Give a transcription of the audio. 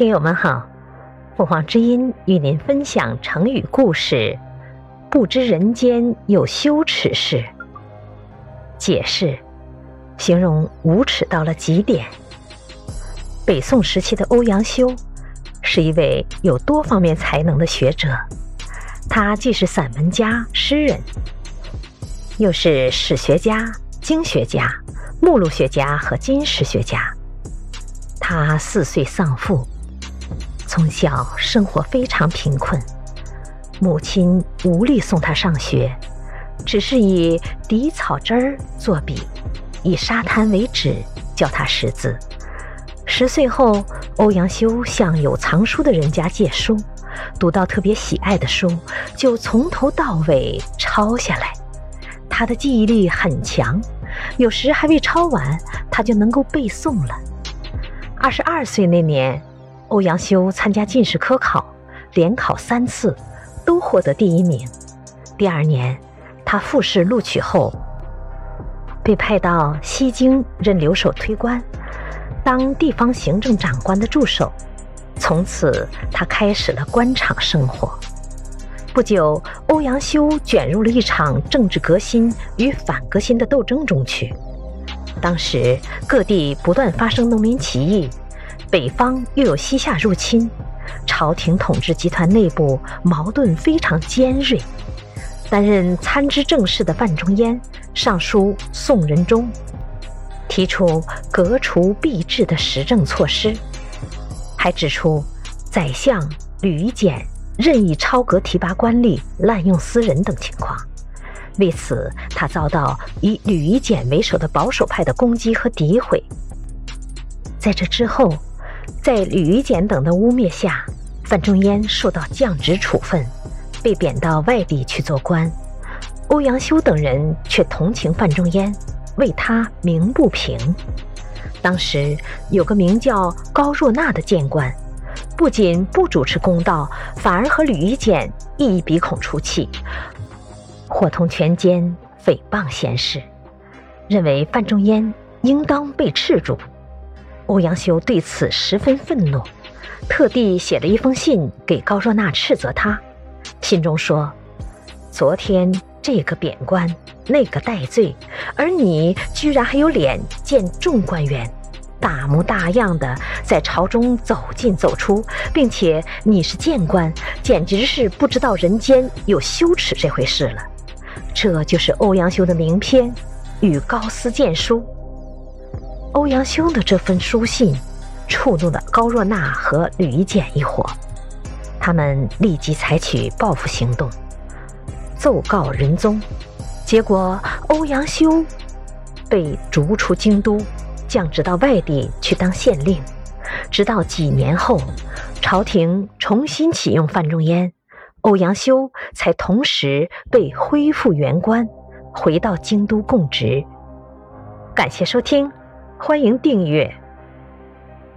听友们好，凤凰之音与您分享成语故事“不知人间有羞耻事”。解释：形容无耻到了极点。北宋时期的欧阳修是一位有多方面才能的学者，他既是散文家、诗人，又是史学家、经学家、目录学家和金石学家。他四岁丧父，从小生活非常贫困，母亲无力送他上学，只是以荻草汁儿作笔，以沙滩为纸教他识字。十岁后，欧阳修向有藏书的人家借书，读到特别喜爱的书，就从头到尾抄下来。他的记忆力很强，有时还未抄完，他就能够背诵了。二十二岁那年，欧阳修参加进士科考，连考三次，都获得第一名。第二年，他复试录取后，被派到西京任留守推官，当地方行政长官的助手。从此，他开始了官场生活。不久，欧阳修卷入了一场政治革新与反革新的斗争中去。当时各地不断发生农民起义，北方又有西夏入侵，朝廷统治集团内部矛盾非常尖锐。担任参知政事的范仲淹上书宋仁宗，提出革除弊制的实政措施，还指出宰相吕夷简任意超格提拔官吏、滥用私人等情况。为此，他遭到以吕夷简为首的保守派的攻击和诋毁。在这之后，在吕夷简等的污蔑下，范仲淹受到降职处分，被贬到外地去做官。欧阳修等人却同情范仲淹，为他鸣不平。当时有个名叫高若纳的谏官，不仅不主持公道，反而和吕夷简一鼻孔出气。伙同权奸诽谤贤士，认为范仲淹应当被斥住。欧阳修对此十分愤怒，特地写了一封信给高若纳斥责他。信中说：“昨天这个贬官，那个戴罪，而你居然还有脸见众官员，大模大样的在朝中走进走出，并且你是谏官，简直是不知道人间有羞耻这回事了。”这就是欧阳修的名篇《与高斯谏书》。欧阳修的这封书信触怒了高若纳和吕夷简一伙，他们立即采取报复行动，奏告仁宗。结果，欧阳修被逐出京都，降职到外地去当县令。直到几年后，朝廷重新启用范仲淹。欧阳修才同时被恢复原官，回到京都供职。感谢收听，欢迎订阅。